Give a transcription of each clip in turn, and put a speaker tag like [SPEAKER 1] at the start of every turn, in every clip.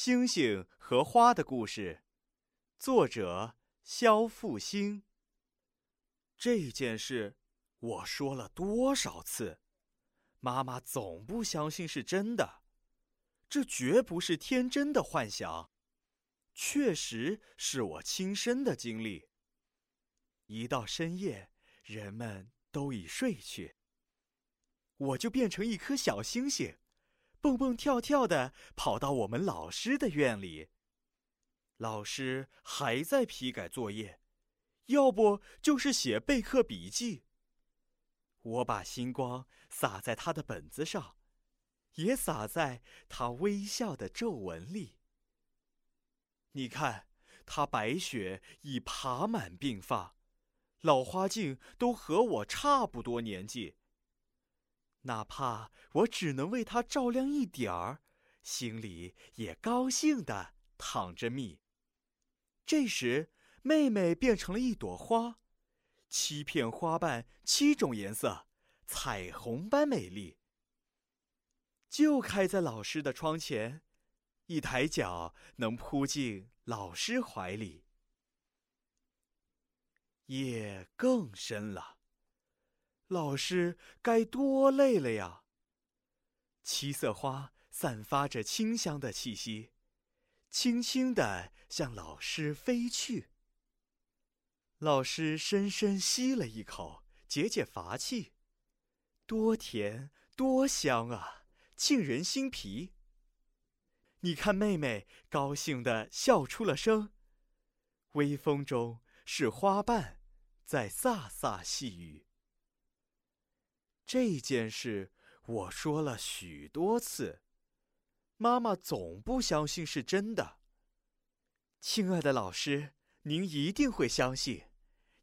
[SPEAKER 1] 星星和花的故事，作者肖复兴。这件事我说了多少次，妈妈总不相信是真的。这绝不是天真的幻想，确实是我亲身的经历。一到深夜，人们都已睡去，我就变成一颗小星星。蹦蹦跳跳的跑到我们老师的院里。老师还在批改作业，要不就是写备课笔记。我把星光洒在他的本子上，也洒在他微笑的皱纹里。你看，他白雪已爬满鬓发，老花镜都和我差不多年纪。哪怕我只能为他照亮一点儿，心里也高兴的淌着蜜。这时，妹妹变成了一朵花，七片花瓣，七种颜色，彩虹般美丽。就开在老师的窗前，一抬脚能扑进老师怀里。夜更深了。老师该多累了呀！七色花散发着清香的气息，轻轻地向老师飞去。老师深深吸了一口，解解乏气。多甜，多香啊，沁人心脾。你看，妹妹高兴地笑出了声。微风中，是花瓣在飒飒细语。这件事我说了许多次，妈妈总不相信是真的。亲爱的老师，您一定会相信，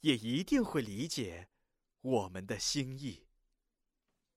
[SPEAKER 1] 也一定会理解我们的心意。